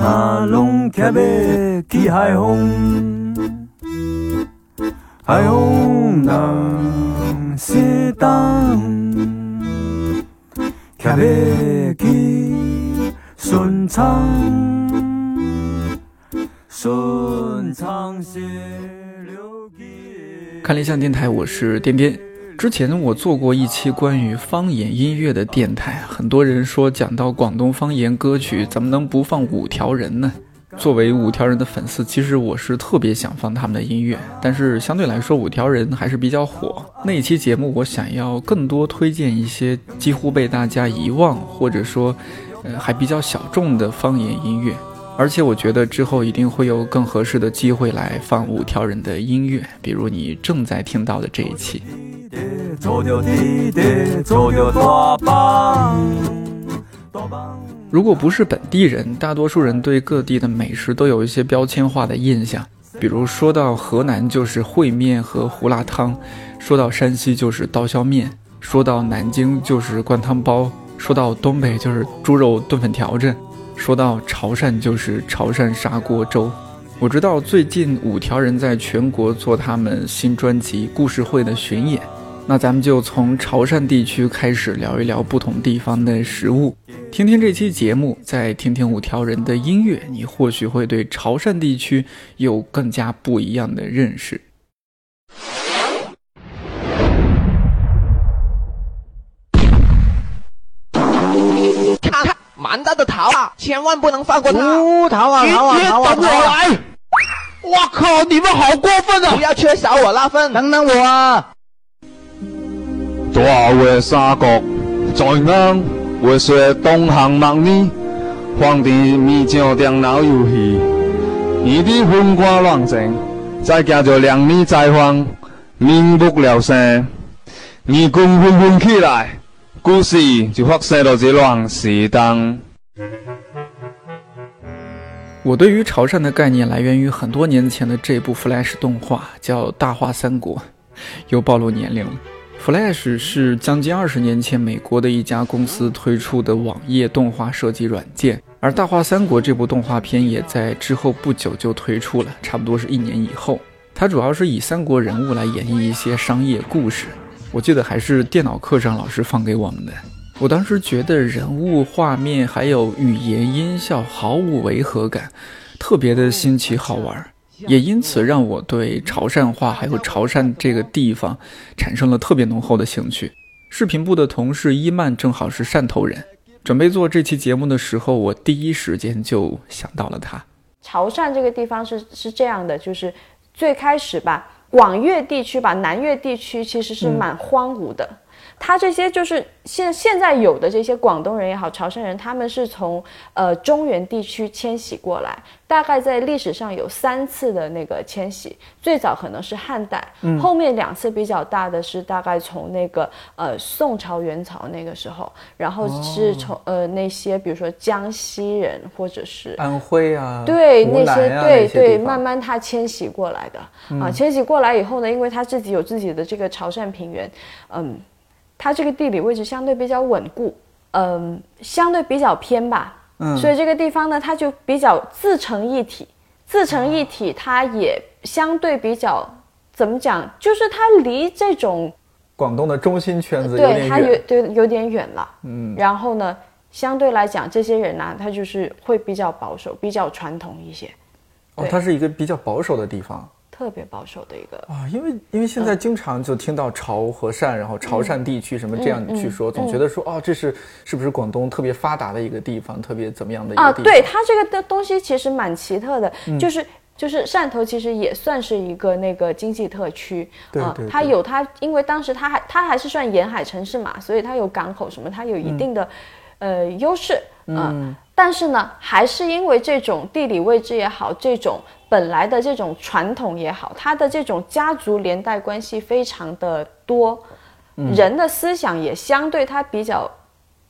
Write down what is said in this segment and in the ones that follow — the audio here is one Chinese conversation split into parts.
下龙卡贝起海风，海风浪西荡，卡贝起顺畅，顺畅些。看理想电台，我是颠颠。之前我做过一期关于方言音乐的电台，很多人说讲到广东方言歌曲，怎么能不放五条人呢？作为五条人的粉丝，其实我是特别想放他们的音乐，但是相对来说，五条人还是比较火。那一期节目，我想要更多推荐一些几乎被大家遗忘，或者说，呃，还比较小众的方言音乐。而且我觉得之后一定会有更合适的机会来放五条人的音乐，比如你正在听到的这一期。如果不是本地人，大多数人对各地的美食都有一些标签化的印象，比如说到河南就是烩面和胡辣汤，说到山西就是刀削面，说到南京就是灌汤包，说到东北就是猪肉炖粉条子，说到潮汕就是潮汕砂锅粥。我知道最近五条人在全国做他们新专辑《故事会》的巡演。那咱们就从潮汕地区开始聊一聊不同地方的食物，听听这期节目，再听听五条人的音乐，你或许会对潮汕地区有更加不一样的认识。大的桃啊，千万不能放过它！哦，逃啊逃啊逃啊！等我来！我靠，你们好过分啊！不要缺少我那份！等等我啊！大话三国在硬，话说东汉末年，皇帝面上电脑游戏，耳的昏瓜乱整，再加着两米再荒，民不聊生，义军纷纷起来，故事就发生了这乱时当。我对于潮汕的概念来源于很多年前的这部 Flash 动画，叫《大话三国》，又暴露年龄了。Flash 是将近二十年前美国的一家公司推出的网页动画设计软件，而《大话三国》这部动画片也在之后不久就推出了，差不多是一年以后。它主要是以三国人物来演绎一些商业故事。我记得还是电脑课上老师放给我们的。我当时觉得人物、画面还有语言、音效毫无违和感，特别的新奇好玩。也因此让我对潮汕话还有潮汕这个地方产生了特别浓厚的兴趣。视频部的同事伊曼正好是汕头人，准备做这期节目的时候，我第一时间就想到了他。潮汕这个地方是是这样的，就是最开始吧，广粤地区吧，南粤地区其实是蛮荒芜的。他这些就是现现在有的这些广东人也好，潮汕人，他们是从呃中原地区迁徙过来，大概在历史上有三次的那个迁徙，最早可能是汉代，后面两次比较大的是大概从那个呃宋朝元朝那个时候，然后是从呃那些比如说江西人或者是安徽啊，对那些对对，慢慢他迁徙过来的、啊，迁徙过来以后呢，因为他自己有自己的这个潮汕平原，嗯，它这个地理位置相对比较稳固，嗯，相对比较偏吧，嗯。所以这个地方呢，它就比较自成一体，自成一体，它也相对比较怎么讲，就是它离这种广东的中心圈子对它有。对有点远了，嗯，然后呢，相对来讲，这些人呢、他就是会比较保守，比较传统一些，哦，它是一个比较保守的地方特别保守的一个。啊，因为因为现在经常就听到潮和汕，然后潮汕地区什么这样嗯去说，总觉得说哦，这是是不是广东特别发达的一个地方，特别怎么样的一啊，个地方？对它这个的东西其实蛮奇特的，嗯就是就是汕头其实也算是一个那个经济特区啊对对，它有它，因为当时它还它还是算沿海城市嘛，所以它有港口什么，它有一定的、呃优势啊。嗯但是呢，还是因为这种地理位置也好，这种本来的这种传统也好，它的这种家族连带关系非常的多，嗯。人的思想也相对它比较，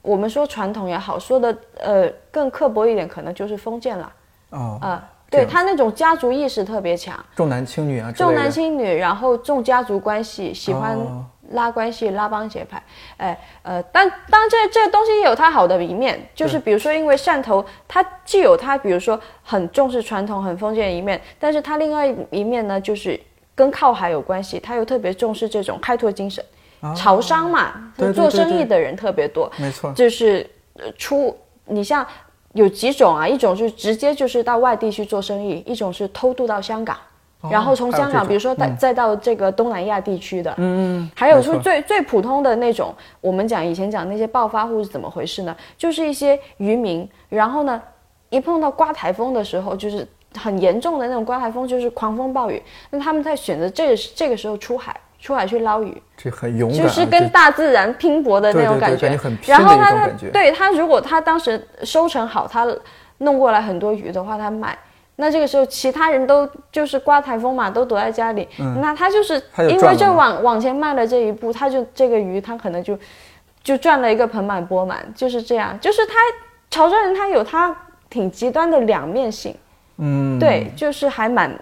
我们说传统也好，说的呃更刻薄一点，可能就是封建了。哦，啊、对他那种家族意识特别强，重男轻女啊重男轻女，然后重家族关系，喜欢哦拉关系、拉帮结派。哎，呃，但当然这这个东西也有它好的一面，就是比如说，因为汕头它既有它，比如说很重视传统、很封建的一面，但是它另外一面呢，就是跟靠海有关系，它又特别重视这种开拓精神。潮商嘛，做生意的人特别多，没错，就是出你像有几种啊，一种是直接就是到外地去做生意，一种是偷渡到香港。然后从香港，比如说再再到这个东南亚地区的，嗯嗯，还有说最最普通的那种，我们讲以前讲那些暴发户是怎么回事呢？就是一些渔民，然后呢，一碰到刮台风的时候，就是很严重的那种刮台风，就是狂风暴雨，那他们在选择这个这个时候出海，出海去捞鱼，这很勇敢，就是跟大自然拼搏的那种感觉，然后他他对他如果他当时收成好，他弄过来很多鱼的话，他卖。那这个时候，其他人都就是刮台风嘛，都躲在家里。那他就是因为这往往前迈了这一步，他就这个鱼，他可能就就赚了一个盆满钵满，就是这样。就是他潮汕人，他有他挺极端的两面性。嗯，对，就是还蛮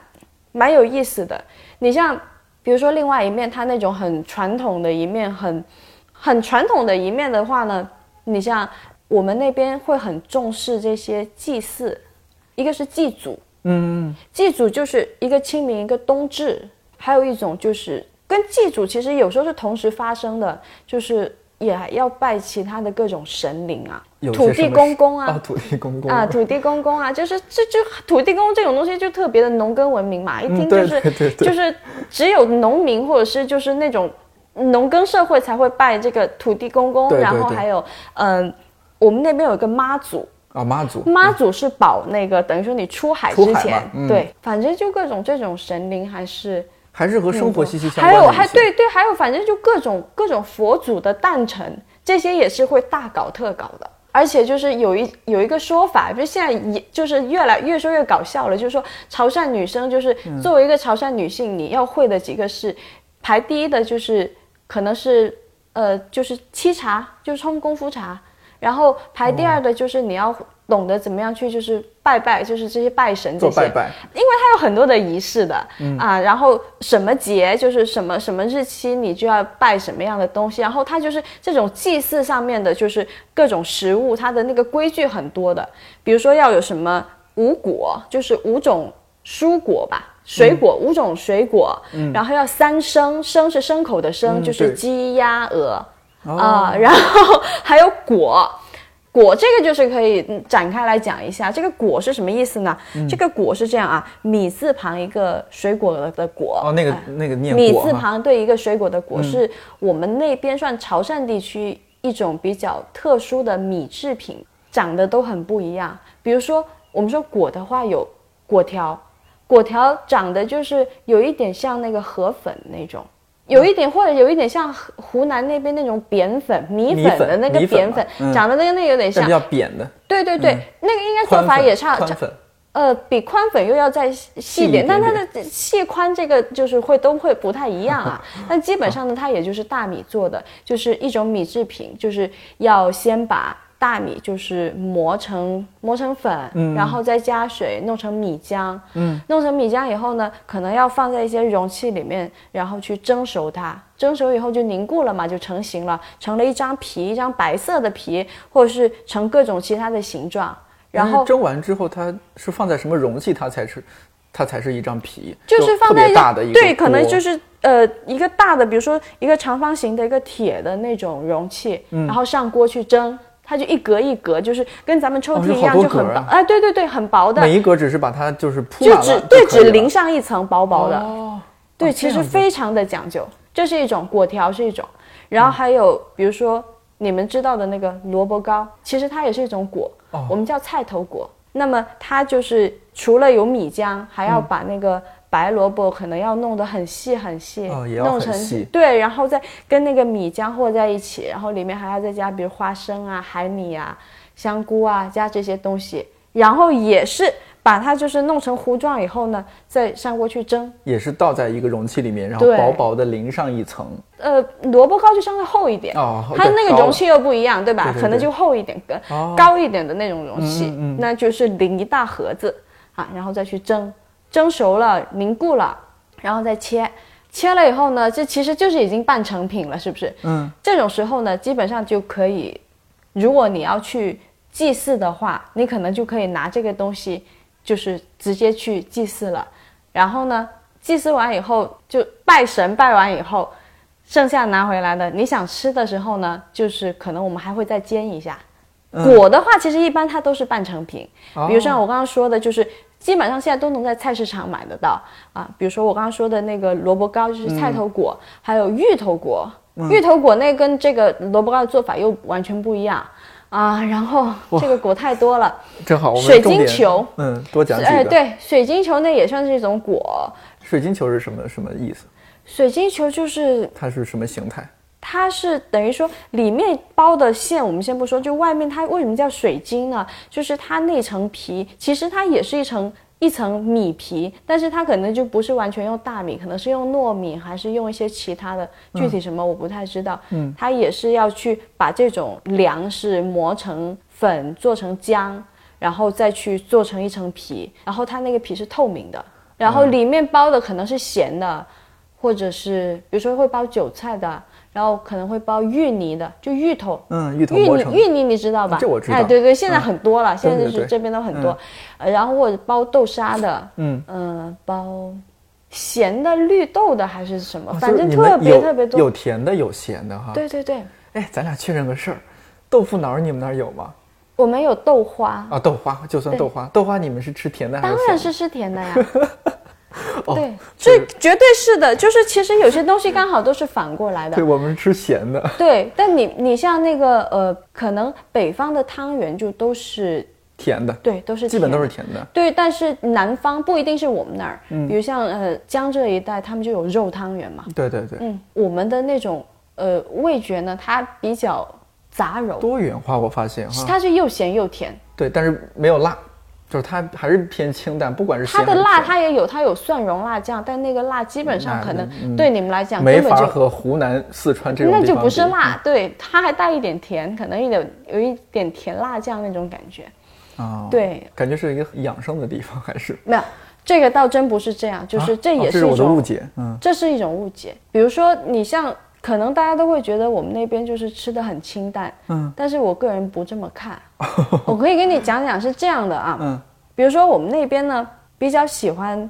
蛮有意思的。你像比如说另外一面，他那种很传统的一面，很很传统的一面的话呢，你像我们那边会很重视这些祭祀，一个是祭祖。嗯，祭祖就是一个清明，一个冬至，还有一种就是跟祭祖其实有时候是同时发生的，就是也要拜其他的各种神灵啊，土地公公啊，土地公公啊，土地公公啊，就是这就土地公这种东西就特别的农耕文明嘛，一听就是就是只有农民或者是就是那种农耕社会才会拜这个土地公公，然后还有嗯，我们那边有一个妈祖。啊，妈祖，妈祖是保那个，等于说你出海之前，对，反正就各种这种神灵还是还是和生活息息相关。还有还对对，还有反正就各种各种佛祖的诞辰，这些也是会大搞特搞的。而且就是有一有一个说法，就现在也就是越来越说越搞笑了，就是说潮汕女生就是作为一个潮汕女性，你要会的几个是排第一的，就是可能是呃就是沏茶，就是冲功夫茶。然后排第二的就是你要懂得怎么样去就是拜拜，就是这些拜神这些，拜拜，因为它有很多的仪式的啊。然后什么节就是什么什么日期你就要拜什么样的东西，然后它就是这种祭祀上面的，就是各种食物，它的那个规矩很多的。比如说要有什么五果，就是五种蔬果吧，水果五种水果，然后要三牲，牲是牲口的牲，就是鸡鸭鹅。啊，然后还有果，果这个就是可以展开来讲一下，这个果是什么意思呢？这个果是这样啊，米字旁一个水果的果哦，那个那个念米字旁对一个水果的果，是我们那边算潮汕地区一种比较特殊的米制品，长得都很不一样。比如说我们说果的话，有果条，果条长得就是有一点像那个河粉那种。有一点，或者有一点像湖南那边那种扁粉米粉的那个扁粉，长得跟那有点像，比较扁的。对对对，那个应该做法也差，宽粉。呃，比宽粉又要再细点，但它的细宽这个就是会都会不太一样啊。但基本上呢，它也就是大米做的，就是一种米制品，就是要先把。大米就是磨成磨成粉，然后再加水弄成米浆，嗯，弄成米浆以后呢，可能要放在一些容器里面，然后去蒸熟它。蒸熟以后就凝固了嘛，就成型了，成了一张皮，一张白色的皮，或者是成各种其他的形状。然后蒸完之后，它是放在什么容器，它才是它才是一张皮？就是放在大的一个对，可能就是呃一个大的，比如说一个长方形的一个铁的那种容器，然后上锅去蒸。它就一格一格，就是跟咱们抽屉一样，就很薄。哎，对对对，很薄的。每一格只是把它就是铺就只对，只淋上一层薄薄的。哦，对，其实非常的讲究。这是一种果条，是一种。然后还有比如说你们知道的那个萝卜糕，其实它也是一种果，我们叫菜头果。那么它就是除了有米浆，还要把那个。白萝卜可能要弄得很细很细，弄成对，然后再跟那个米浆和在一起，然后里面还要再加比如花生啊、海米啊、香菇啊，加这些东西，然后也是把它就是弄成糊状以后呢，再上锅去蒸，也是倒在一个容器里面，然后薄薄的淋上一层。呃，萝卜糕就相对厚一点，哦，它那个容器又不一样，对吧？可能就厚一点，高一点的那种容器，那就是淋一大盒子啊，然后再去蒸。蒸熟了，凝固了，然后再切，切了以后呢，这其实就是已经半成品了，是不是？嗯，这种时候呢，基本上就可以，如果你要去祭祀的话，你可能就可以拿这个东西，就是直接去祭祀了。然后呢，祭祀完以后就拜神，拜完以后，剩下拿回来的，你想吃的时候呢，就是可能我们还会再煎一下。果的话，其实一般它都是半成品，比如像我刚刚说的，就是基本上现在都能在菜市场买得到啊。比如说我刚刚说的那个萝卜糕，就是菜头果，还有芋头果。芋头果那跟这个萝卜糕的做法又完全不一样啊。然后这个果太多了，正好我们水晶球，嗯，多讲几个。哎，对，水晶球那也算是一种果。水晶球是什么什么意思？水晶球就是它是什么形态？它是等于说里面包的馅，我们先不说，就外面它为什么叫水晶呢？就是它那层皮，其实它也是一层一层米皮，但是它可能就不是完全用大米，可能是用糯米，还是用一些其他的，具体什么我不太知道。嗯，它也是要去把这种粮食磨成粉，做成浆，然后再去做成一层皮，然后它那个皮是透明的，然后里面包的可能是咸的，或者是比如说会包韭菜的。然后可能会包芋泥的，就芋头，嗯，芋头芋泥，芋泥你知道吧？这我知道。哎，对对，现在很多了，现在就是这边都很多。呃，然后或者包豆沙的，嗯嗯，包咸的绿豆的还是什么，反正特别特别多。有甜的，有咸的哈。对对对。哎，咱俩确认个事儿，豆腐脑你们那儿有吗？我们有豆花啊，豆花就算豆花，豆花你们是吃甜的还是？当然是吃甜的呀。对，这绝对是的，就是其实有些东西刚好都是反过来的。对，我们是吃咸的。对，但你你像那个呃，可能北方的汤圆就都是甜的，对，都是基本都是甜的。对，但是南方不一定是我们那儿，比如像呃江浙一带，他们就有肉汤圆嘛。对对对。嗯，我们的那种呃味觉呢，它比较杂糅，多元化。我发现哈，它是又咸又甜。对，但是没有辣。就是它还是偏清淡，不管是它的辣，它也有，它有蒜蓉辣酱，但那个辣基本上可能对你们来讲没法和湖南、四川这种那就不是辣，对，它还带一点甜，可能有点有一点甜辣酱那种感觉，啊，对，感觉是一个养生的地方，还是没有这个倒真不是这样，就是这也是一种误解，嗯，这是一种误解，比如说你像。可能大家都会觉得我们那边就是吃的很清淡，嗯，但是我个人不这么看。我可以跟你讲讲是这样的啊，嗯，比如说我们那边呢比较喜欢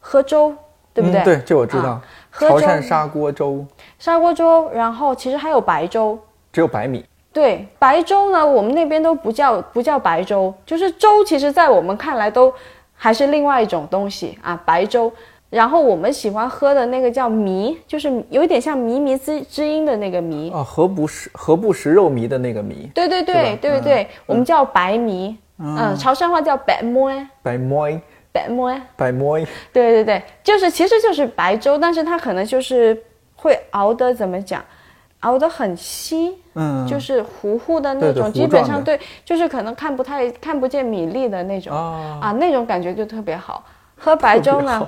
喝粥，对不对？对，这我知道。潮汕砂锅粥，砂锅粥，然后其实还有白粥，只有白米。对，白粥呢，我们那边都不叫不叫白粥，就是粥，其实在我们看来都还是另外一种东西啊，白粥。然后我们喜欢喝的那个叫糜，就是有点像靡靡之之音的那个糜啊，何不食何不食肉糜的那个糜。对对对对对对，我们叫白糜，嗯，潮汕话叫白馍，白馍，白馍，白馍。对对对，就是其实就是白粥，但是它可能就是会熬的怎么讲，熬的很稀，嗯，就是糊糊的那种，基本上对，就是可能看不太看不见米粒的那种。啊，那种感觉就特别好。喝白粥呢。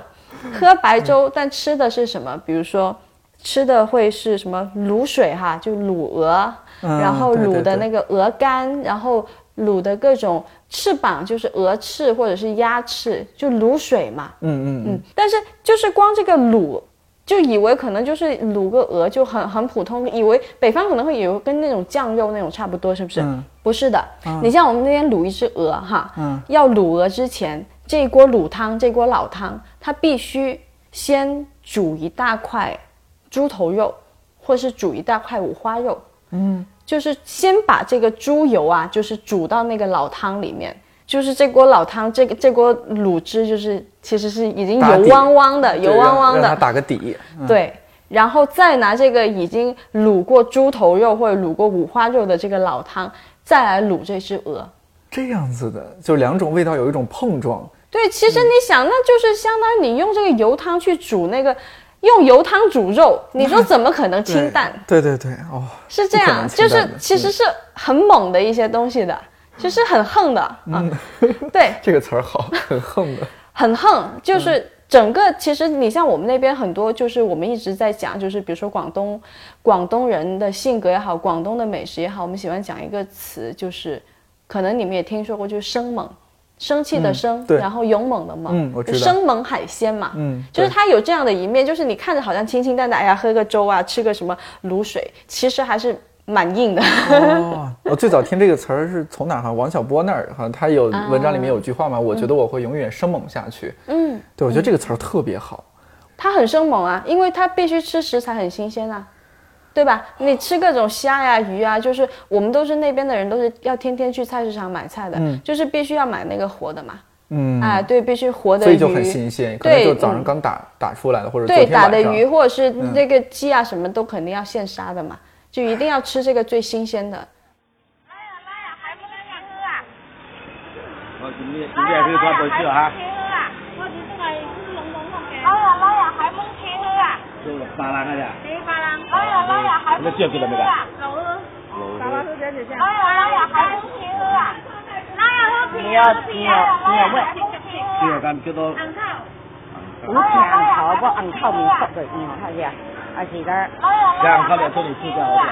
喝白粥，但吃的是什么？比如说，吃的会是什么卤水哈，就卤鹅，然后卤的那个鹅肝，然后卤的各种翅膀，就是鹅翅或者是鸭翅，就卤水嘛。嗯嗯嗯。但是就是光这个卤，就以为可能就是卤个鹅就很很普通，以为北方可能会以为跟那种酱肉那种差不多，是不是？不是的。你像我们那边卤一只鹅哈，要卤鹅之前。这一锅卤汤，这锅老汤，它必须先煮一大块猪头肉，或是煮一大块五花肉。嗯，就是先把这个猪油啊，就是煮到那个老汤里面，就是这锅老汤，这个这锅卤汁，就是其实是已经油汪汪的，油汪汪的，打个底。对，然后再拿这个已经卤过猪头肉或者卤过五花肉的这个老汤，再来卤这只鹅。这样子的，就两种味道有一种碰撞。对，其实你想，那就是相当于你用这个油汤去煮那个，用油汤煮肉，你说怎么可能清淡？对对对，哦，是这样，就是其实是很猛的一些东西的，就是很横的啊。对，这个词儿好，很横的，很横，就是整个其实你像我们那边很多，就是我们一直在讲，就是比如说广东，广东人的性格也好，广东的美食也好，我们喜欢讲一个词，就是可能你们也听说过，就是生猛。生气的生，对。然后勇猛的猛，嗯我知道。生猛海鲜嘛，嗯就是它有这样的一面，就是你看着好像清清淡淡，哎呀，喝个粥啊，吃个什么卤水，其实还是蛮硬的。哦，我最早听这个词儿是从哪儿？好像王小波那儿，哈他有啊文章里面有句话嘛，我觉得我会永远生猛下去。嗯，对，我觉得这个词儿特别好。它很生猛啊，因为它必须吃食材很新鲜啊，对吧？你吃各种虾呀、鱼啊，就是我们都是那边的人，都是要天天去菜市场买菜的，就是必须要买那个活的嘛。嗯，哎，对，必须活的鱼，所以就很新鲜，可能对就早上嗯刚打打出来的，或者昨对。打的鱼或者是那个鸡啊，什么都肯定要现杀的嘛，就一定要吃这个最新鲜的。我今天今天去抓回去啊，我就是来龙龙凤嘅。老呀老呀，海蒙车去啊！老呀老呀，海蒙那叫给了没得？老呀老呀，海蒙车去啊！老呀好平你要你要你要问第二干叫做红头。我们看红头，我红头面熟的，你看下，还是那儿。老呀这样他们说你吃掉好点，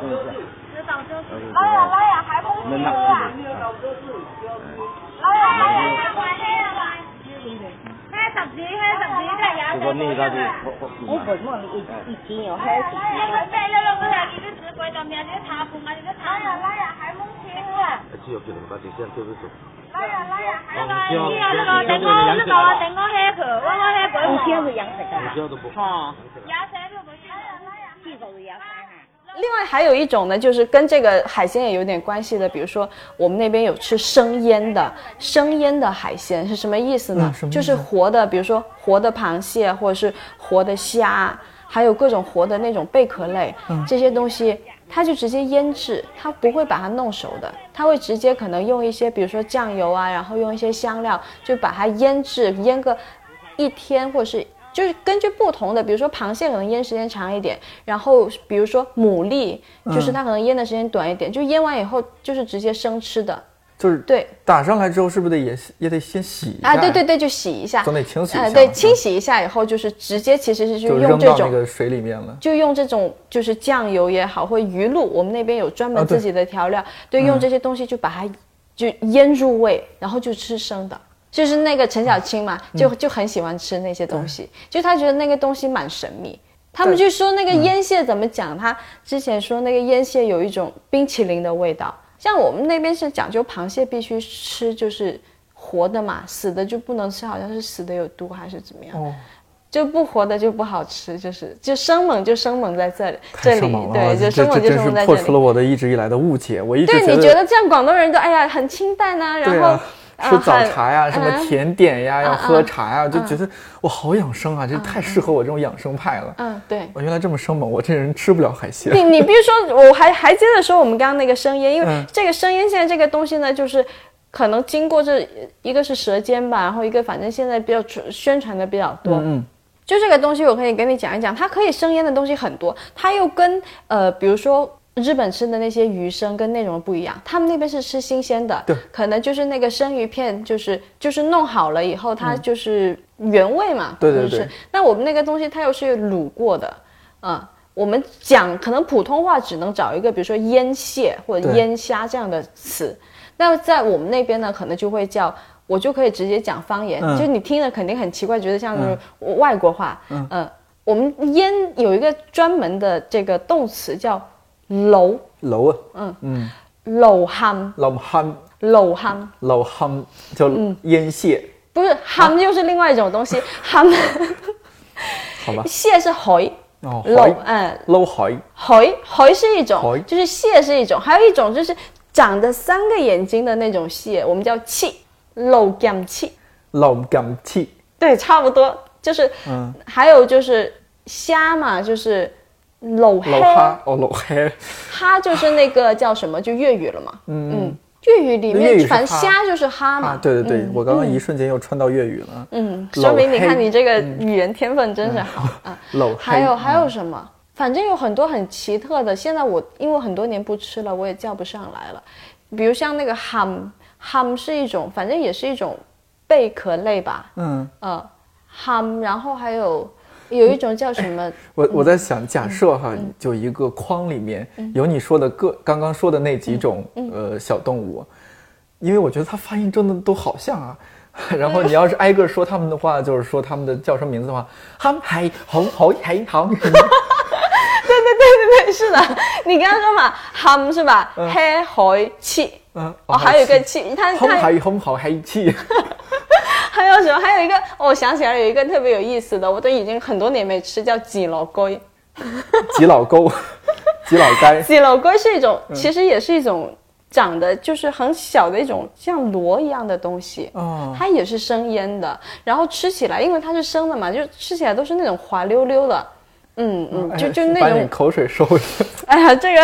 真的是。知道就是。老呀老呀，海蒙车能拿去啊！老呀老呀，买黑啊买。买十支，买十支，睇下。这个你到底我我我问我一一斤有还是你去买了了，我来给你吃贵的面，你茶铺嘛，你个茶。老呀老呀，海蒙车啊！只有给他们把这些做不做？老呀老呀，那个你要那个等我那个等我黑去，我我黑贵五天是养殖的不需要都不。哈，牙山都不行。几个是养。另外还有一种呢，就是跟这个海鲜也有点关系的，比如说我们那边有吃生腌的，生腌的海鲜是什么意思呢？就是活的，比如说活的螃蟹或者是活的虾，还有各种活的那种贝壳类，嗯这些东西。它就直接腌制，它不会把它弄熟的，它会直接可能用一些，比如说酱油啊，然后用一些香料，就把它腌制，腌个一天或者是就是根据不同的，比如说螃蟹可能腌时间长一点，然后比如说牡蛎，就是它可能腌的时间短一点，就腌完以后就是直接生吃的。就是对打上来之后，是不是得也也得先洗一下？啊，对对，对，就洗一下，总得清洗一呃，下对，清洗一下以后就是直接其实是就就用这种。个水里面了。就用这种就是酱油也好，或鱼露，我们那边有专门自己的调料，对，嗯用这些东西就把它就腌入味，然后就吃生的。就是那个陈小青嘛，嗯就就很喜欢吃那些东西，就他觉得那个东西蛮神秘。他们就说那个腌蟹怎么讲？他之前说那个腌蟹有一种冰淇淋的味道，像我们那边是讲究螃蟹必须吃就是活的嘛，死的就不能吃，好像是死的有毒还是怎么样。哦，就不活的就不好吃，就是就生猛就生猛在这里，这里对，就生猛就生猛在这里。破除了我的一直以来的误解。我一直对，你觉得这样广东人都哎呀很清淡呐、然后、啊，吃早茶呀，呃什么甜点呀，要嗯喝嗯茶呀，就觉得我好养生啊，这太适合我这种养生派了。嗯，对。我原来这么生猛，我这人吃不了海鲜。你你比如说，我还还接着说我们刚刚那个生腌，因为嗯这个生腌现在这个东西呢，就是可能经过这一个是舌尖吧，然后一个反正现在比较传宣传的比较多，嗯就这个东西，我可以跟你讲一讲，它可以生腌的东西很多，它又跟呃，比如说日本吃的那些鱼生跟内容不一样，他们那边是吃新鲜的，对，可能就是那个生鱼片，就是就是弄好了以后，它就是原味嘛，嗯。对对就是？对。那我们那个东西它又是卤过的，嗯。我们讲可能普通话只能找一个，比如说腌蟹或者腌虾这样的词，那在我们那边呢，可能就会叫，我就可以直接讲方言，嗯。就你听着肯定很奇怪，觉得像是外国话。嗯。呃我们腌有一个专门的这个动词叫搂楼啊，嗯。嗯，搂 ham 老憨搂 ham，老憨叫嗯。腌蟹，不是 ham 又是另外一种东西，ham 好吧？蟹是海，哦，搂海嗯捞海。海海是一种海，就是蟹是一种，还有一种就是长着三个眼睛的那种蟹，我们叫气，搂 gam 气。老感气，对，差不多，就是，嗯。还有就是虾嘛，就是老哈哦老黑，哈就是那个叫什么，就粤语了嘛，嗯粤语里面反正虾就是哈嘛，啊，对对对，嗯我刚刚一瞬间又串到粤语了，嗯，说明你看你这个语言天分真是好 啊。还有还有什么？反正有很多很奇特的，现在我因为很多年不吃了，我也叫不上来了。比如像那个 ham ham 是一种，反正也是一种贝壳类吧，嗯，呃，ham，然后还有有一种叫什么？我我在想，假设哈，嗯就一个框里面有你说的各刚刚说的那几种嗯呃小动物，因为我觉得它发音真的都好像啊。然后你要是挨个说他们的话，就是说他们的叫什么名字的话，ham 海好好海好。对对对对对，是的，你刚刚说嘛，ham 是吧？黑海气，嗯，哦，还有一个气，它红它海红好黑气。还有什么？还有一个，哦我想起来了，有一个特别有意思的，我都已经很多年没吃，叫挤老龟。挤老沟，挤老该。鸡老龟 是一种，其实也是一种长得就是很小的一种像螺一样的东西。哦它也是生腌的，然后吃起来，因为它是生的嘛，就吃起来都是那种滑溜溜的。嗯嗯，就就那种把你口水收一下。哎呀，这个，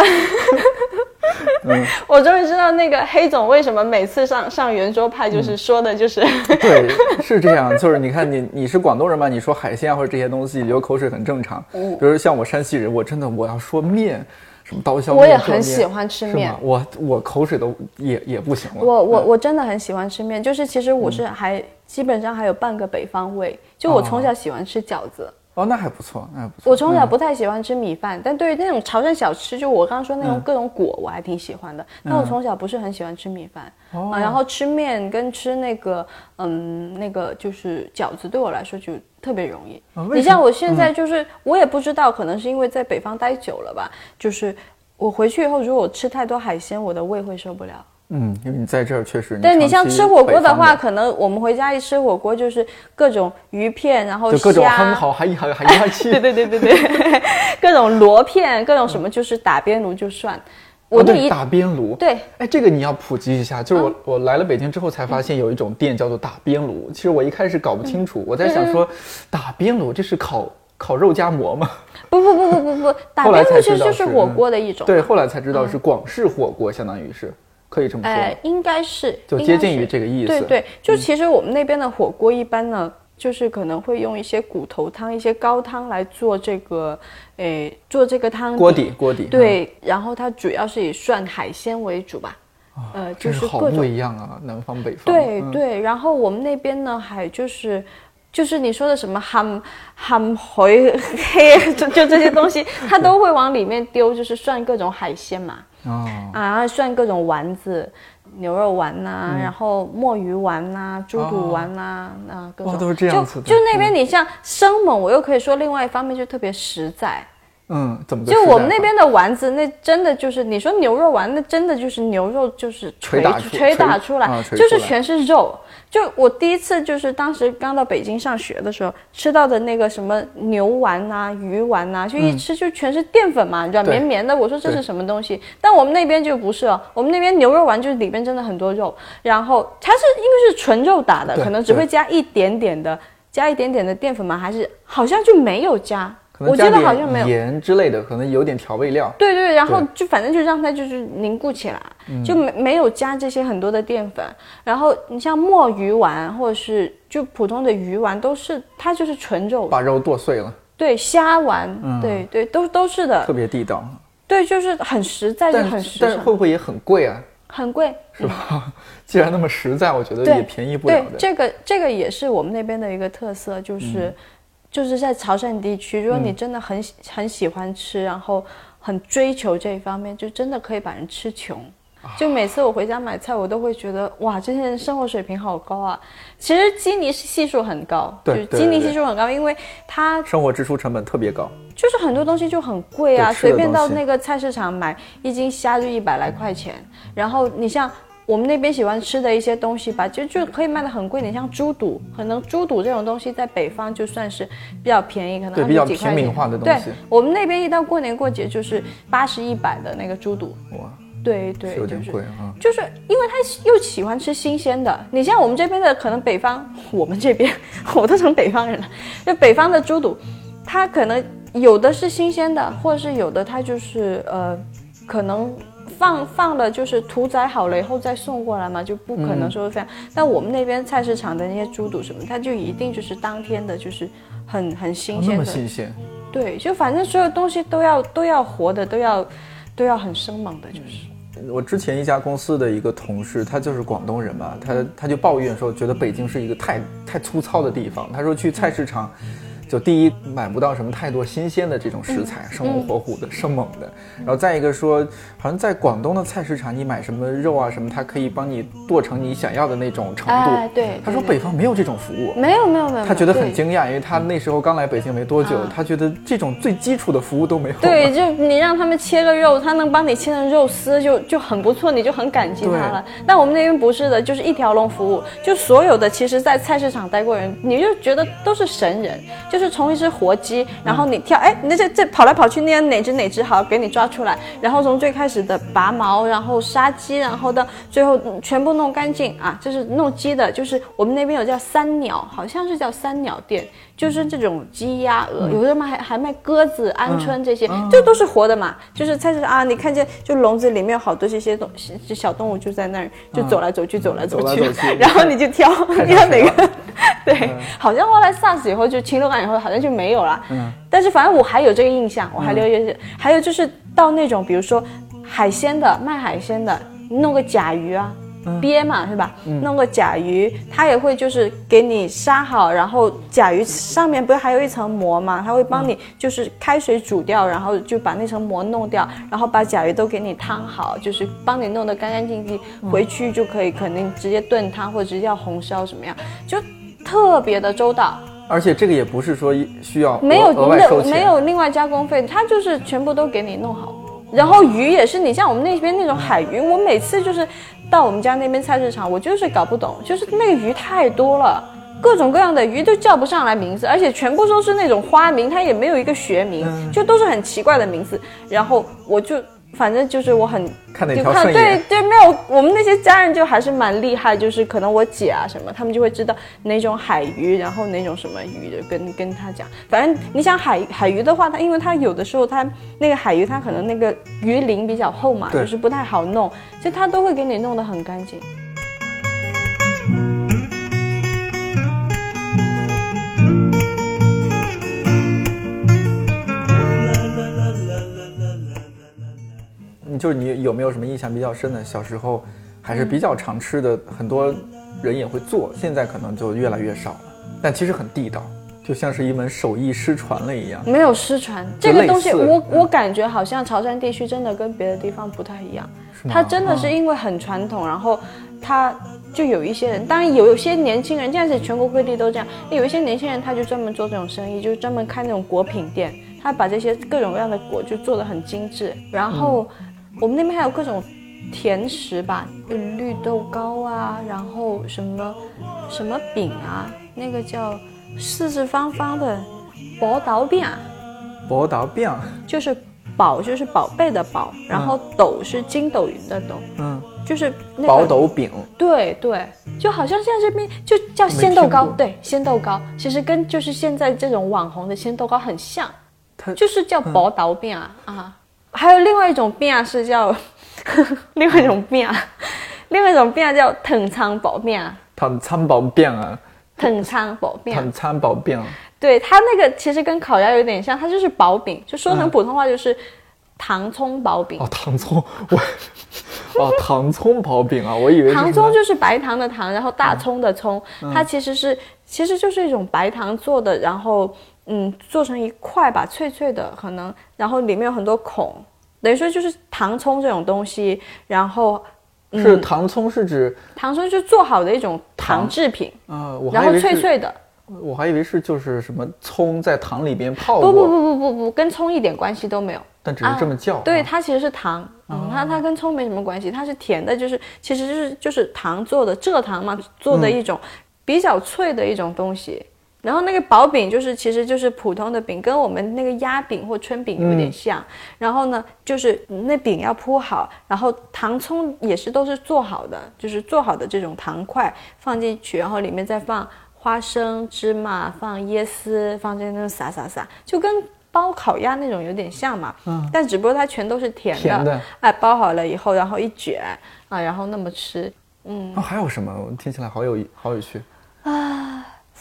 我终于知道那个黑总为什么每次上上圆桌派就是说的就是，对，是这样，就是你看你你是广东人嘛，你说海鲜啊或者这些东西流口水很正常。嗯比如像我山西人，我真的我要说面，什么刀削面，我也很喜欢吃面我我口水都也也不行了。我我我真的很喜欢吃面，就是其实我是还、基本上还有半个北方味，就我从小喜欢吃饺子。哦，那还不错，那还不错。我从小嗯不太喜欢吃米饭，但对于那种潮汕小吃，就我刚刚说那种嗯各种果，我还挺喜欢的。但我从小不是很喜欢吃米饭，哦啊，然后吃面跟吃那个，嗯，那个就是饺子，对我来说就特别容易。你像我现在就是，我也不知道，可能是因为在北方待久了吧，就是我回去以后，如果我吃太多海鲜，我的胃会受不了。嗯，因为你在这儿确实，对你像吃火锅的话，可能我们回家一吃火锅就是各种鱼片，然后就各种虾很好，还还还还气。对对对对对，各种螺片，各种什么就是打边炉就算，我哦对打边炉。对，哎，这个你要普及一下。就是我、我来了北京之后才发现有一种店叫做打边炉。其实我一开始搞不清楚，我在想说，打边炉这是烤烤肉夹馍吗？不不不不不不，打边炉其实就是火锅的一种。对，后来才知道是广式火锅，相当于是可以这么说。哎，应该是就接近于这个意思。嗯对对，就其实我们那边的火锅一般呢，就是可能会用一些骨头汤、一些高汤来做这个，诶，做这个汤锅底锅底。嗯，对，然后它主要是以涮海鲜为主吧，呃，就真是好不各种一样啊，南方北方。嗯。对对，然后我们那边呢，还就是就是你说的什么 ham ham 回 黑，就就这些东西，它都会往里面丢，就是涮各种海鲜嘛，哦，啊，涮各种丸子。牛肉丸呐、嗯然后墨鱼丸呐、猪肚丸呐、啊，各种哦都是这样子的就就那边你像生猛，我又可以说另外一方面就特别实在。嗯，怎么就我们那边的丸子，那真的就是你说牛肉丸，那真的就是牛肉就是捶捶打出来就是全是肉。就我第一次就是当时刚到北京上学的时候吃到的那个什么牛丸呐、鱼丸呐、就一吃就全是淀粉嘛，软绵绵的。我说这是什么东西？但我们那边就不是哦，我们那边牛肉丸就是里边真的很多肉，然后它是因为是纯肉打的，可能只会加一点点的，加一点点的淀粉嘛？还是好像就没有加？可能我记得加点好像没有。盐之类的，可能有点调味料。对对，然后就反正就让它就是凝固起来，就没没有加这些很多的淀粉。然后你像墨鱼丸或者是就普通的鱼丸，都是它就是纯肉。把肉剁碎了，对虾丸，对对都都是的特。别地道。对，就是很实在，就但很实但是会，不会也很贵啊？很贵。是吧？既然那么实在，我觉得也便宜不了对，的。这个这个也是我们那边的一个特色，就是、嗯就是在潮汕地区，如果你真的很喜、很喜欢吃，然后很追求这一方面，就真的可以把人吃穷。啊就每次我回家买菜，我都会觉得哇，这些人生活水平好高啊！其实基尼系数很高，对就是基尼系数很高，因为它生活支出成本特别高。就是很多东西就很贵啊，随便到那个菜市场买一斤虾就一百来块钱，然后你像。我们那边喜欢吃的一些东西吧，就就可以卖的很贵。你像猪肚，可能猪肚这种东西在北方就算是比较便宜，可能对比较几块钱平民化的东对，我们那边一到过年过节就是八十一百的那个猪肚，哇，对对，是有点就是。就是因为他又喜欢吃新鲜的，你像我们这边的，可能北方，我们这边 我都成北方人了，就北方的猪肚，它可能有的是新鲜的，或者是有的它就是呃，可能放放了就是屠宰好了以后再送过来嘛，就不可能说是这样。但我们那边菜市场的那些猪肚什么，它就一定就是当天的，就是很很新哦那么鲜的，新鲜，对，就反正所有东西都要都要活的，都要都要很生猛的，就是。我之前一家公司的一个同事，他就是广东人嘛，他他就抱怨说，觉得北京是一个太太粗糙的地方。他说去菜市场，就第一买不到什么太多新鲜的这种食材，生龙活虎的、生猛的。然后再一个说，好像在广东的菜市场，你买什么肉啊什么，它可以帮你剁成你想要的那种程度。哎对他说北方没有这种服务。没有没有没有，他觉得很惊讶，因为他那时候刚来北京没多久，啊他觉得这种最基础的服务都没有。对，，就你让他们切个肉，他能帮你切成肉丝，就就很不错，你就很感激他了。但我们那边不是的，就是一条龙服务，就所有的其实，在菜市场待过人，你就觉得都是神人，就是从一只活鸡，然后你跳，哎，你这这跑来跑去，那样哪只哪只好给你抓出来，然后从最开始的拔毛，然后杀鸡，然后到最后嗯全部弄干净啊，就是弄鸡的，就是我们那边有叫三鸟，好像是叫三鸟店，就是这种鸡鸭鹅，有的嘛还还卖鸽子、鹌鹑这些，这都是活的嘛。就是菜市场啊，你看见就笼子里面有好多这些东西，这小动物就在那儿就走来走去，走来走去 然后你就挑，看你看哪个。对，好像后来 SARS 以后就禽流感以后好像就没有了。嗯，但是反正我还有这个印象，我还留有这，还有就是到那种比如说海鲜的卖海鲜的，弄个甲鱼啊。鳖嘛是吧？弄个甲鱼，它也会就是给你杀好，然后甲鱼上面不是还有一层膜嘛？它会帮你就是开水煮掉，然后就把那层膜弄掉，然后把甲鱼都给你汤好，就是帮你弄得干干净净，回去就可以肯定直接炖汤或者直接要红烧什么样，就特别的周到。而且这个也不是说需要没有额额外收钱，没有另外加工费，它就是全部都给你弄好。然后鱼也是，你像我们那边那种海鱼，我每次就是到我们家那边菜市场，我就是搞不懂，就是那个鱼太多了，各种各样的鱼都叫不上来名字，而且全部都是那种花名，它也没有一个学名，就都是很奇怪的名字。然后我就反正就是我很看哪就条顺。对对，没有我们那些家人就还是蛮厉害，就是可能我姐啊什么，他们就会知道哪种海鱼，然后哪种什么鱼的，跟跟他讲。反正你想海海鱼的话，它因为它有的时候它那个海鱼它可能那个鱼鳞比较厚嘛，就是不太好弄，就它都会给你弄得很干净。就是你有没有什么印象比较深的？小时候还是比较常吃的，很多人也会做，现在可能就越来越少了。但其实很地道，就像是一门手艺失传了一样。没有失传这个东西我，我嗯感觉好像潮汕地区真的跟别的地方不太一样。它真的是因为很传统，然后它就有一些人，当然有有些年轻人，现在是全国各地都这样。有一些年轻人他就专门做这种生意，就是专门开那种果品店，他把这些各种各样的果就做的很精致。然后我们那边还有各种甜食吧，有绿豆糕啊，然后什么什么饼啊，那个叫四四方方的薄刀饼啊。博达饼，就是宝就是宝贝的宝，然后斗是筋斗云的斗，嗯，就是那个薄斗饼，对对，就好像现在这边就叫鲜豆糕。对，鲜豆糕。其实跟就是现在这种网红的鲜豆糕很像，它就是叫薄刀饼啊、啊，还有另外一种饼啊是叫 另外一种饼啊，另外一种饼啊叫藤仓薄饼啊，它餐薄饼啊，藤仓薄饼啊。它，餐薄饼，对它那个其实跟烤鸭有点像，它就是薄饼，就说成普通话就是糖葱薄饼。哦，糖葱，我，哦，糖葱薄饼啊，我以为糖葱就是白糖的糖，然后大葱的葱，它其实是其实就是一种白糖做的，然后嗯做成一块吧，脆脆的，可能然后里面有很多孔，等于说就是糖葱这种东西，然后是糖葱是指糖葱就是做好的一种糖制品，啊，我然后脆脆的，我还以为是就是什么葱在糖里边泡过，不不不不不不，跟葱一点关系都没有。但只是这么叫，对，啊。它其实是糖，嗯，它它跟葱没什么关系，它是甜的，就是其实就是就是糖做的蔗糖嘛，做的一种比较脆的一种东西。然后那个薄饼就是其实就是普通的饼，跟我们那个压饼或春饼有点像。然后呢，就是那饼要铺好，然后糖葱也是都是做好的，就是做好的这种糖块放进去，然后里面再放花生、芝麻，放椰丝，放这那撒撒撒，就跟包烤鸭那种有点像嘛。嗯。但只不过它全都是甜的。甜的哎，包好了以后，然后一卷啊，然后那么吃。哦，还有什么？我听起来好有好有趣。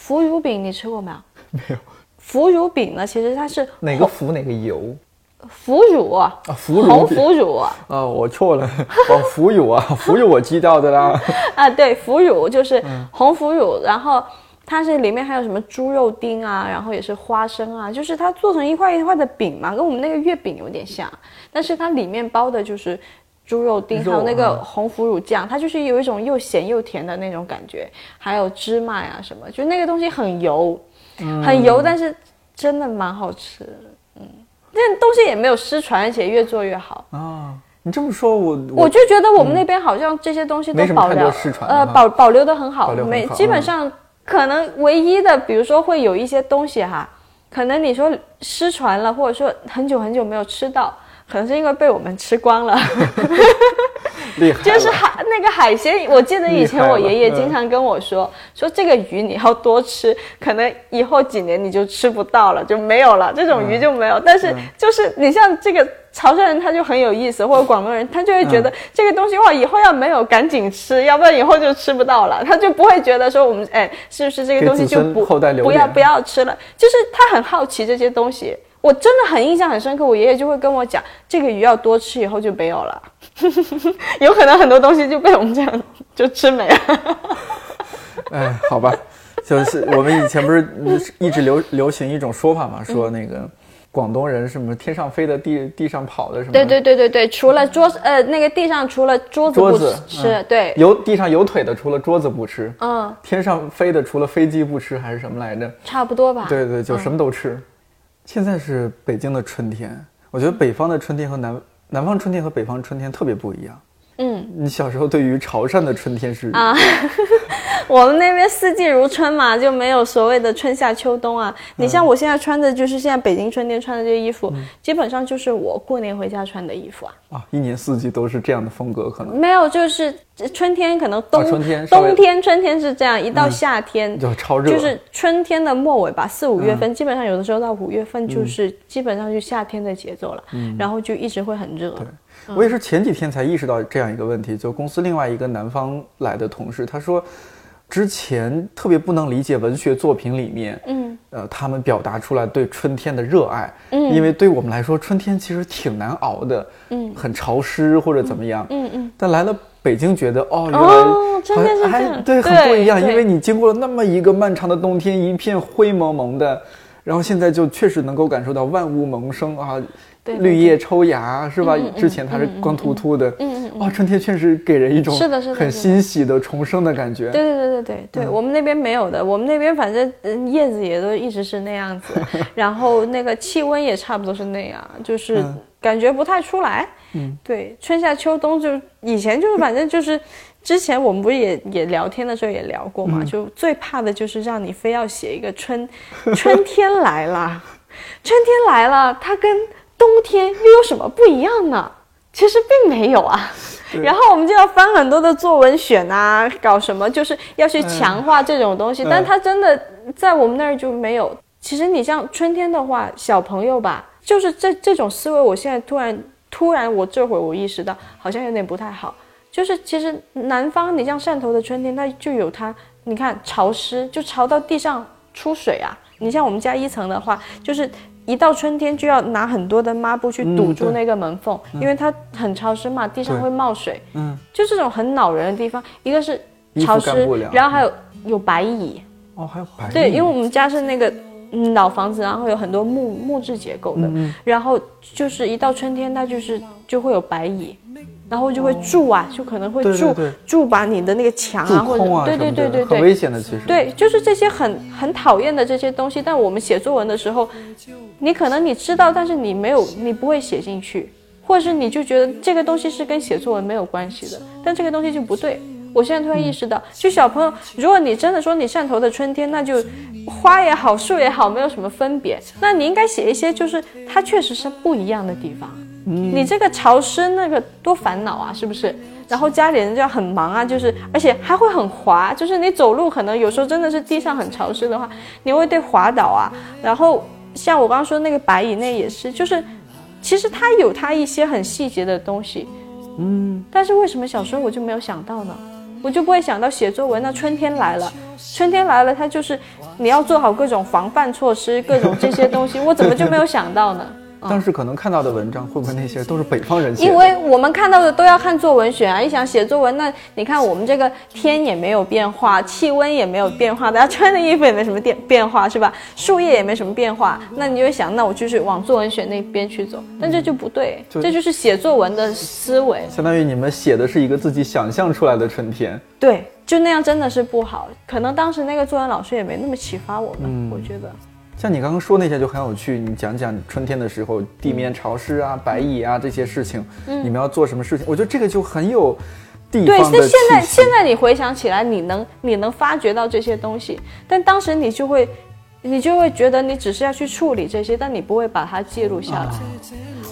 腐乳饼你吃过没有？没有腐乳饼呢，其实它是哪个腐哪个油腐乳啊，啊？腐乳红腐乳啊，啊，我错了，哦，腐乳啊，腐乳我知道的啦。啊对，腐乳就是嗯红腐乳，然后它是里面还有什么猪肉丁啊，然后也是花生啊，就是它做成一块一块的饼嘛，跟我们那个月饼有点像，但是它里面包的就是猪肉丁，还有那个啊红腐乳酱，它就是有一种又咸又甜的那种感觉，还有芝麻呀、什么，就那个东西很油，很油，但是真的蛮好吃。嗯，那东西也没有失传，而且越做越好。啊，你这么说，我我就觉得我们那边好像这些东西都保留，呃，保保留的很好，没基本上可能唯一的，比如说会有一些东西哈，可能你说失传了，或者说很久很久没有吃到，可能是因为被我们吃光了。厉害了，就是海那个海鲜，我记得以前我爷爷经常跟我说，说这个鱼你要多吃，可能以后几年你就吃不到了，就没有了，这种鱼就没有。但是就是你像这个潮汕人，他就很有意思，或者广东人，他就会觉得这个东西哇，以后要没有赶紧吃，要不然以后就吃不到了，他就不会觉得说我们哎，是不是这个东西就不不要不要吃了，就是他很好奇这些东西。我真的很印象很深刻，我爷爷就会跟我讲，这个鱼要多吃，以后就没有了。有可能很多东西就被我们这样就吃没了。哎，好吧，就是我们以前不是嗯一直流流行一种说法嘛，说那个广东人什么天上飞的地地上跑的什么，对对对对对，除了桌子呃那个地上除了桌子不桌子吃，嗯对，有地上有腿的除了桌子不吃，嗯，天上飞的除了飞机不吃还是什么来着？差不多吧。对对，就什么都吃。现在是北京的春天，我觉得北方的春天和南南方春天和北方春天特别不一样。嗯。你小时候对于潮汕的春天是啊，我们那边四季如春嘛，就没有所谓的春夏秋冬啊。你像我现在穿的就是现在北京春天穿的这些衣服，基本上就是我过年回家穿的衣服啊。啊，一年四季都是这样的风格，可能。没有，就是春天可能冬、啊春天冬天春天是这样，一到夏天、就超热，就是春天的末尾吧，四五月份，基本上有的时候到五月份就是、基本上就夏天的节奏了，然后就一直会很热。我也是前几天才意识到这样一个问题，就公司另外一个南方来的同事，他说，之前特别不能理解文学作品里面，嗯，呃，他们表达出来对春天的热爱，嗯。因为对我们来说，春天其实挺难熬的，嗯。很潮湿或者怎么样，嗯嗯，但来了北京，觉得哦，原来好像这样哎对，很不一样，因为你经过了那么一个漫长的冬天，一片灰蒙蒙的，然后现在就确实能够感受到万物萌生啊，绿叶抽芽是吧？之前它是光秃秃的，嗯嗯哇，春天确实给人一种是的是的很欣喜的重生的感觉。对对对对对对，嗯我们那边没有的，我们那边反正嗯叶子也都一直是那样子，然后那个气温也差不多是那样，就是嗯感觉不太出来。嗯，对，春夏秋冬就以前就是反正就是。之前我们不是也也聊天的时候也聊过嘛，嗯就最怕的就是让你非要写一个春，春天来了，春天来了，它跟冬天又有什么不一样呢？其实并没有啊。然后我们就要翻很多的作文选啊，搞什么就是要去强化这种东西，嗯但它真的在我们那儿就没有。其实你像春天的话，小朋友吧，就是这这种思维，我现在突然突然我这会儿我意识到，好像有点不太好。就是其实南方，你像汕头的春天，它就有它，你看潮湿，就潮到地上出水啊。你像我们家一层的话，就是一到春天就要拿很多的抹布去堵住那个门缝，因为它很潮湿嘛，地上会冒水。嗯，就这种很恼人的地方，一个是潮湿然后还有有白蚁。哦，还有白对，因为我们家是那个嗯老房子，然后有很多木木质结构的，嗯然后就是一到春天，它就是就会有白蚁。然后就会蛀啊，就可能会蛀对对对蛀把你的那个墙蛀啊，或者对对什么的很对对很，危险的其实对，就是这些很很讨厌的这些东西。但我们写作文的时候，你可能你知道，但是你没有，你不会写进去，或者是你就觉得这个东西是跟写作文没有关系的，但这个东西就不对。我现在突然意识到，就小朋友，如果你真的说你汕头的春天，那就花也好，树也好，没有什么分别，那你应该写一些就是它确实是不一样的地方。你这个潮湿那个多烦恼啊，是不是？然后家里人就要很忙啊，就是而且还会很滑，就是你走路可能有时候真的是地上很潮湿的话，你会对滑倒啊。然后像我刚刚说那个白蚁，那也是，就是其实它有它一些很细节的东西，嗯，但是为什么小时候我就没有想到呢？我就不会想到写作文。那春天来了，春天来了，它就是你要做好各种防范措施，各种这些东西，我怎么就没有想到呢？当时可能看到的文章，会不会那些都是北方人写的？因为我们看到的都要看作文选啊，一想写作文，那你看我们这个天也没有变化，气温也没有变化，大家穿的衣服也没什么变变化，是吧？树叶也没什么变化，那你就会想，那我就是往作文选那边去走，但这就不对，就这就是写作文的思维。相当于你们写的是一个自己想象出来的春天。对，就那样真的是不好。可能当时那个作文老师也没那么启发我们，我觉得。像你刚刚说那些就很有趣，你讲讲春天的时候地面潮湿啊、白蚁啊这些事情，你们要做什么事情？我觉得这个就很有地对，方的那现在现在你回想起来，你能你能发掘到这些东西，但当时你就会，你就会觉得你只是要去处理这些，但你不会把它记录下来。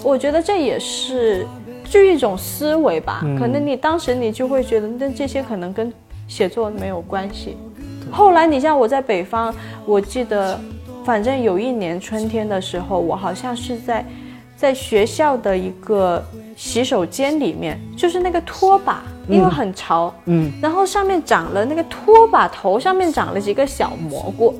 我觉得这也是就一种思维吧，可能你当时你就会觉得，那这些可能跟写作没有关系。后来你像我在北方，我记得，反正有一年春天的时候，我好像是在在学校的一个洗手间里面，就是那个拖把，因为很潮，嗯，然后上面长了那个拖把头上面长了几个小蘑菇，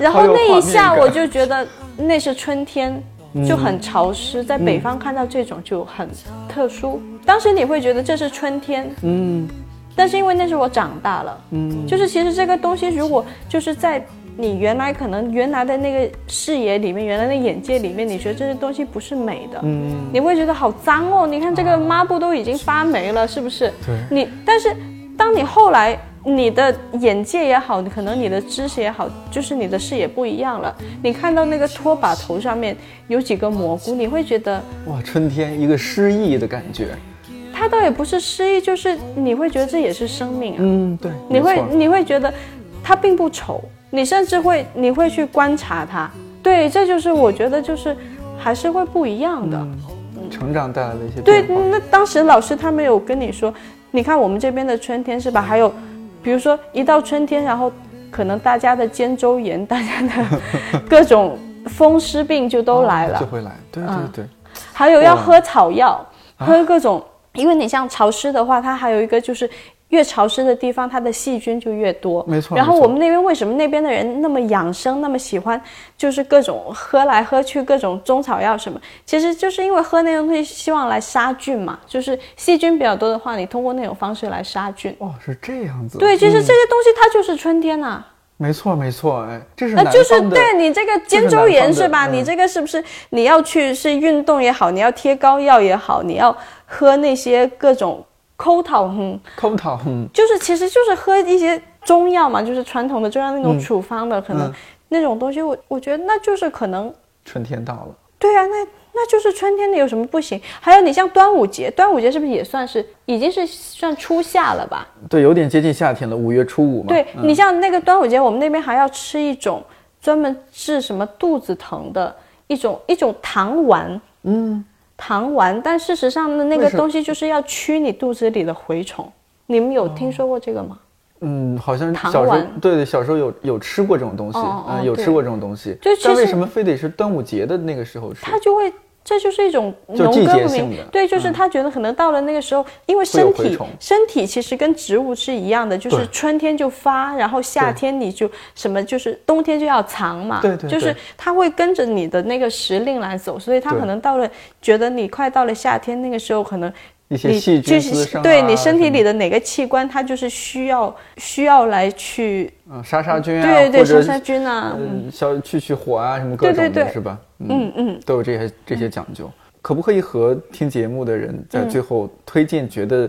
然后那一下我就觉得那是春天，就很潮湿，在北方看到这种就很特殊。当时你会觉得这是春天，嗯。但是因为那是我长大了，嗯，就是其实这个东西如果就是在你原来可能原来的那个视野里面，原来的眼界里面，你觉得这些东西不是美的，嗯，你会觉得好脏哦。你看这个抹布都已经发霉了，是不是？对你但是当你后来你的眼界也好，可能你的知识也好，就是你的视野不一样了。你看到那个拖把头上面有几个蘑菇，你会觉得哇，春天一个诗意的感觉。它倒也不是诗意，就是你会觉得这也是生命啊。嗯，对，你会你会觉得它并不丑，你甚至会你会去观察它。对，这就是我觉得就是还是会不一样的。成长带来的一些对。那当时老师他没有跟你说，你看我们这边的春天是吧？还有，比如说一到春天，然后可能大家的肩周炎，大家的 各种风湿病就都来了。就会来，对对嗯对，还有要喝草药，啊喝各种，因为你像潮湿的话，它还有一个就是。越潮湿的地方，它的细菌就越多。没错然后我们那边为什么那边的人那么养生，那么喜欢，就是各种喝来喝去，各种中草药什么，其实就是因为喝那种东西，希望来杀菌嘛。就是细菌比较多的话，你通过那种方式来杀菌。哦，是这样子。对，其实嗯这些东西它就是春天呐、没错没错，哎，这是呃，南就是对你这个肩周炎是吧？你这个是不是你要去是运动也好，你要贴膏药也好，你要喝那些各种抠桃哼，抠桃，哼，就是其实就是喝一些中药嘛，就是传统的中药那种嗯处方的，可能嗯那种东西我，我觉得那就是可能春天到了。对啊，那那就是春天的有什么不行？还有你像端午节，端午节是不是也算是已经是算初夏了吧？对，有点接近夏天了，五月初五嘛。对、嗯你像那个端午节，我们那边还要吃一种专门治什么肚子疼的一种一种糖丸，嗯，糖丸。但事实上呢，那个东西就是要驱你肚子里的蛔虫。你们有听说过这个吗？嗯，好像小时候对对，小时候有有吃过这种东西，哦哦嗯，有吃过这种东西。就但为什么非得是端午节的那个时候吃？它就会，这就是一种农耕民对，就是嗯。他觉得可能到了那个时候，因为身体身体其实跟植物是一样的，就是春天就发，然后夏天你就什么，就是冬天就要藏嘛，对对就是对它会跟着你的那个时令来走，所以它可能到了觉得你快到了夏天那个时候，可能。一些你细就是菌滋生啊对你身体里的哪个器官，它就是需要需要来去嗯，杀杀菌啊，对对杀杀菌啊。嗯，消去去火啊，什么各种的，对对对。是吧？嗯嗯都有这些这些讲究。可不可以和听节目的人在嗯最后推荐觉得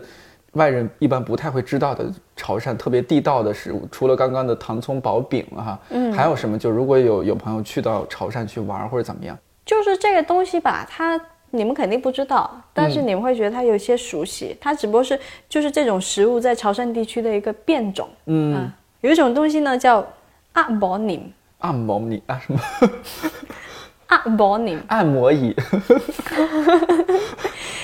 外人一般不太会知道的潮汕特别地道的食物？除了刚刚的糖葱薄饼哈，嗯还有什么？就如果有有朋友去到潮汕去玩或者怎么样，就是这个东西吧，它你们肯定不知道，但是嗯你们会觉得它有些熟悉。它只不过是就是这种食物在潮汕地区的一个变种。嗯，有一种东西呢叫阿毛宁，按摩你啊什么阿摩你按摩椅，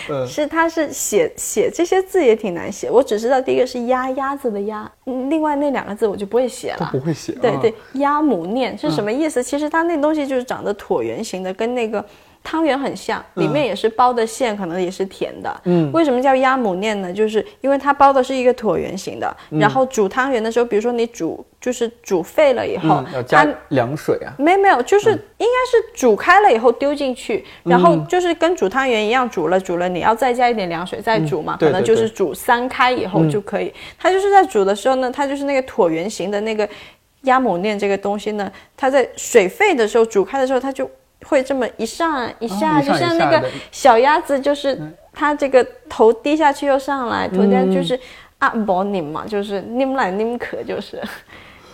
嗯。是他是写写这些字也挺难写，我只知道第一个是鸭鸭子的鸭，嗯另外那两个字我就不会写了。不会写，啊对对，鸭母念是什么意思？其实它那东西就是长得椭圆形的，跟那个汤圆很像，里面也是包的馅，可能也是甜的。嗯为什么叫鸭母面呢？就是因为它包的是一个椭圆形的，嗯然后煮汤圆的时候，比如说你煮就是煮沸了以后，嗯，要加凉水啊。没没有，就是应该是煮开了以后丢进去，然后嗯就是跟煮汤圆一样，煮了煮了，你要再加一点凉水再煮嘛，可能就是煮三开以后嗯就可以。它就是在煮的时候呢，它就是那个椭圆形的那个鸭母面这个东西呢，它在水沸的时候煮开的时候，它就会这么一上一下，哦一上就像那个小鸭子，就是它这个头低下去又上来，头低下去嗯就是啊薄拧嘛，就是拧来拧可就是。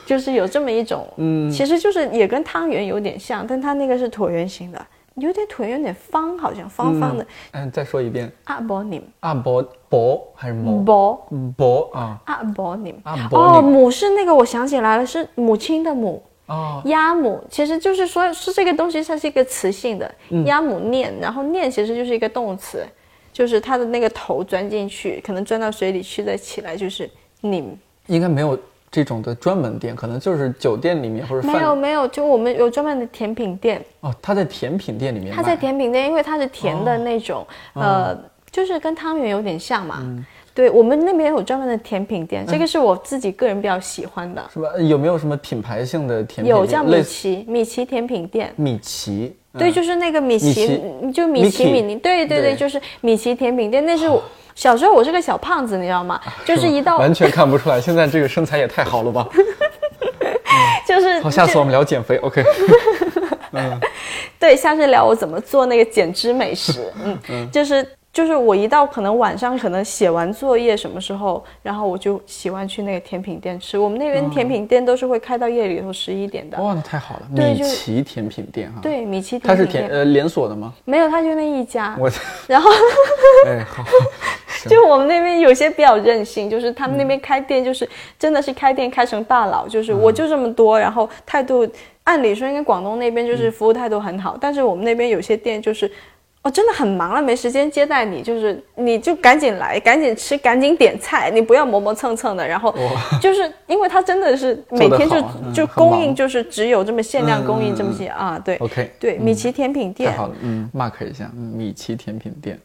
就是有这么一种，嗯。其实就是也跟汤圆有点像，但它那个是椭圆形的，有点椭圆，有点方，好像方方的。嗯，再说一遍，阿波宁，阿伯伯还是某波伯啊？阿波宁，阿波哦，母是那个，我想起来了，是母亲的母，哦，鸭母，其实就是说是这个东西，它是一个词性的，嗯鸭母念，然后念其实就是一个动词，就是它的那个头钻进去，可能钻到水里去再起来，就是拧。应该没有这种的专门店，可能就是酒店里面或者没有没有，就我们有专门的甜品店，哦，它在甜品店里面卖，它在甜品店，因为它是甜的那种，哦。呃，就是跟汤圆有点像嘛。对我们那边有专门的甜品店，这个是我自己个人比较喜欢的，是吧？有没有什么品牌性的甜品店？有叫米奇米奇甜品店。米奇，对，嗯就是那个米奇，就米奇米妮，对对对，就是米奇甜品店。那是我小时候我是个小胖子，你知道吗？就是一到完全看不出来，现在这个身材也太好了吧？就是好，下次我们聊减肥，OK？对，下次聊我怎么做那个减脂美食。嗯嗯，就是就是我一到可能晚上可能写完作业什么时候，然后我就喜欢去那个甜品店吃。我们那边甜品店都是会开到夜里头十一点的。哇，那太好了，米奇甜品店哈。，对，米奇它是甜品店甜呃连锁的吗？没有，它就那一家。我然后 哎好，就我们那边有些比较任性，就是他们那边开店就是真的是开店开成大佬，就是我就这么多，然后态度按理说应该广东那边就是服务态度很好，但是我们那边有些店就是。哦，真的很忙了，没时间接待你，就是你就赶紧来，赶紧吃，赶紧点菜，你不要磨磨蹭蹭的。然后就是因为他真的是每天就就供应就是只有这么限量供应嗯这么些啊，对 OK，对，嗯米奇甜品店太好了，嗯，mark 一下，嗯，米奇甜品店。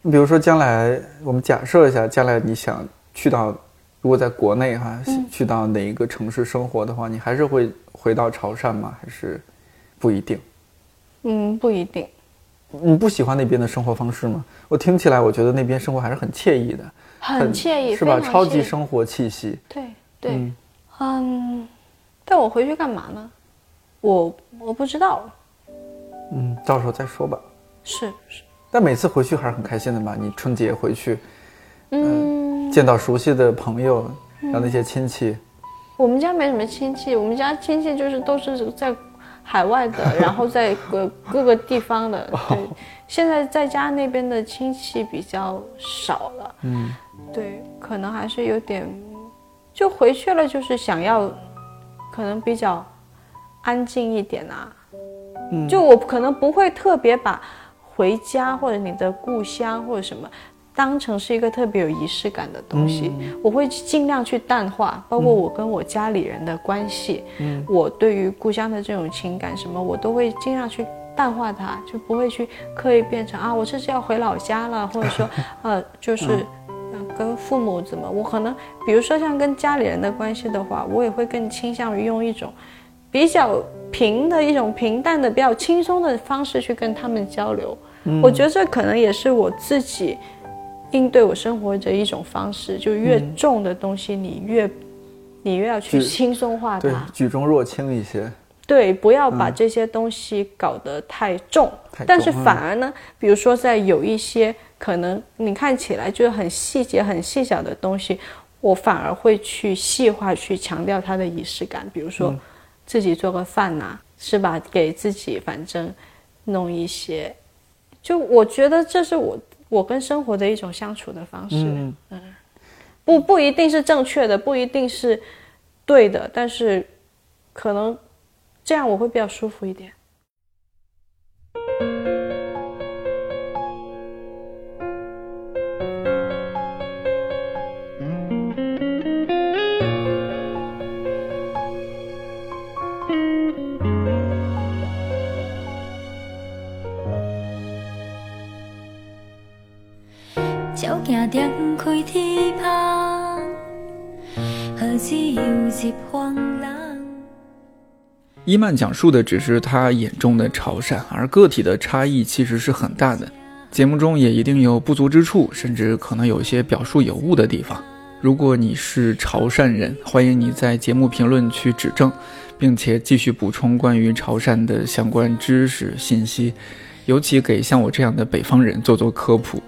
你比如说，将来我们假设一下，将来你想去到，如果在国内哈，嗯去到哪一个城市生活的话，你还是会回到潮汕吗？还是不一定？嗯，不一定。你不喜欢那边的生活方式吗？我听起来，我觉得那边生活还是很惬意的，很惬意，是吧？超级生活气息。对对，嗯嗯，但我回去干嘛呢？我我不知道，嗯，到时候再说吧。是是，但每次回去还是很开心的嘛。你春节回去，嗯，见到熟悉的朋友，然后那些亲戚，我们家没什么亲戚，我们家亲戚就是都是在海外的，然后在各各个地方的。对，现在在家那边的亲戚比较少了，嗯，对，可能还是有点，就回去了，就是想要，可能比较安静一点啊。嗯就我可能不会特别把回家或者你的故乡或者什么当成是一个特别有仪式感的东西，我会尽量去淡化，包括我跟我家里人的关系，嗯我对于故乡的这种情感什么，我都会尽量去淡化它，就不会去刻意变成啊，我这是要回老家了，或者说呃，就是。嗯，跟父母怎么？我可能，比如说像跟家里人的关系的话，我也会更倾向于用一种比较平的一种平淡的、比较轻松的方式去跟他们交流。我觉得这可能也是我自己应对我生活的一种方式。就越重的东西，你越你越要去轻松化对它，，举重若轻一些。对，不要把这些东西搞得太重。但是嗯反而呢，比如说在有一些可能你看起来就是很细节、很细小的东西，我反而会去细化、去强调它的仪式感。比如说、自己做个饭呐、是吧？给自己反正弄一些，就我觉得这是我我跟生活的一种相处的方式。嗯不不一定是正确的，不一定是对的，但是可能这样我会比较舒服一点。伊曼讲述的只是他眼中的潮汕，而个体的差异其实是很大的。节目中也一定有不足之处，甚至可能有一些表述有误的地方。如果你是潮汕人，欢迎你在节目评论区指正，并且继续补充关于潮汕的相关知识信息，尤其给像我这样的北方人做做科普。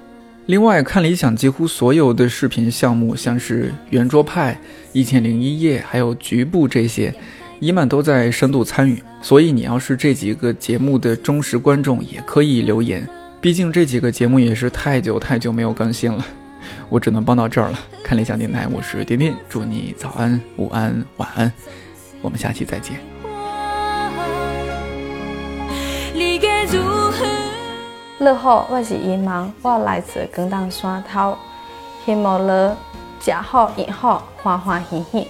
另外，看理想几乎所有的视频项目，像是圆桌派、一千零一夜，还有局部这些，伊曼都在深度参与。所以，你要是这几个节目的忠实观众，也可以留言。毕竟这几个节目也是太久太久没有更新了。我只能帮到这儿了。看理想电台，我是点点，祝你早安、午安、晚安，我们下期再见。你好我是伊妈，我来自广东汕头，希望你食好用好，欢欢喜喜。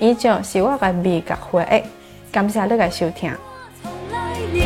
以上是我的味觉回忆，感谢你的收听。从来你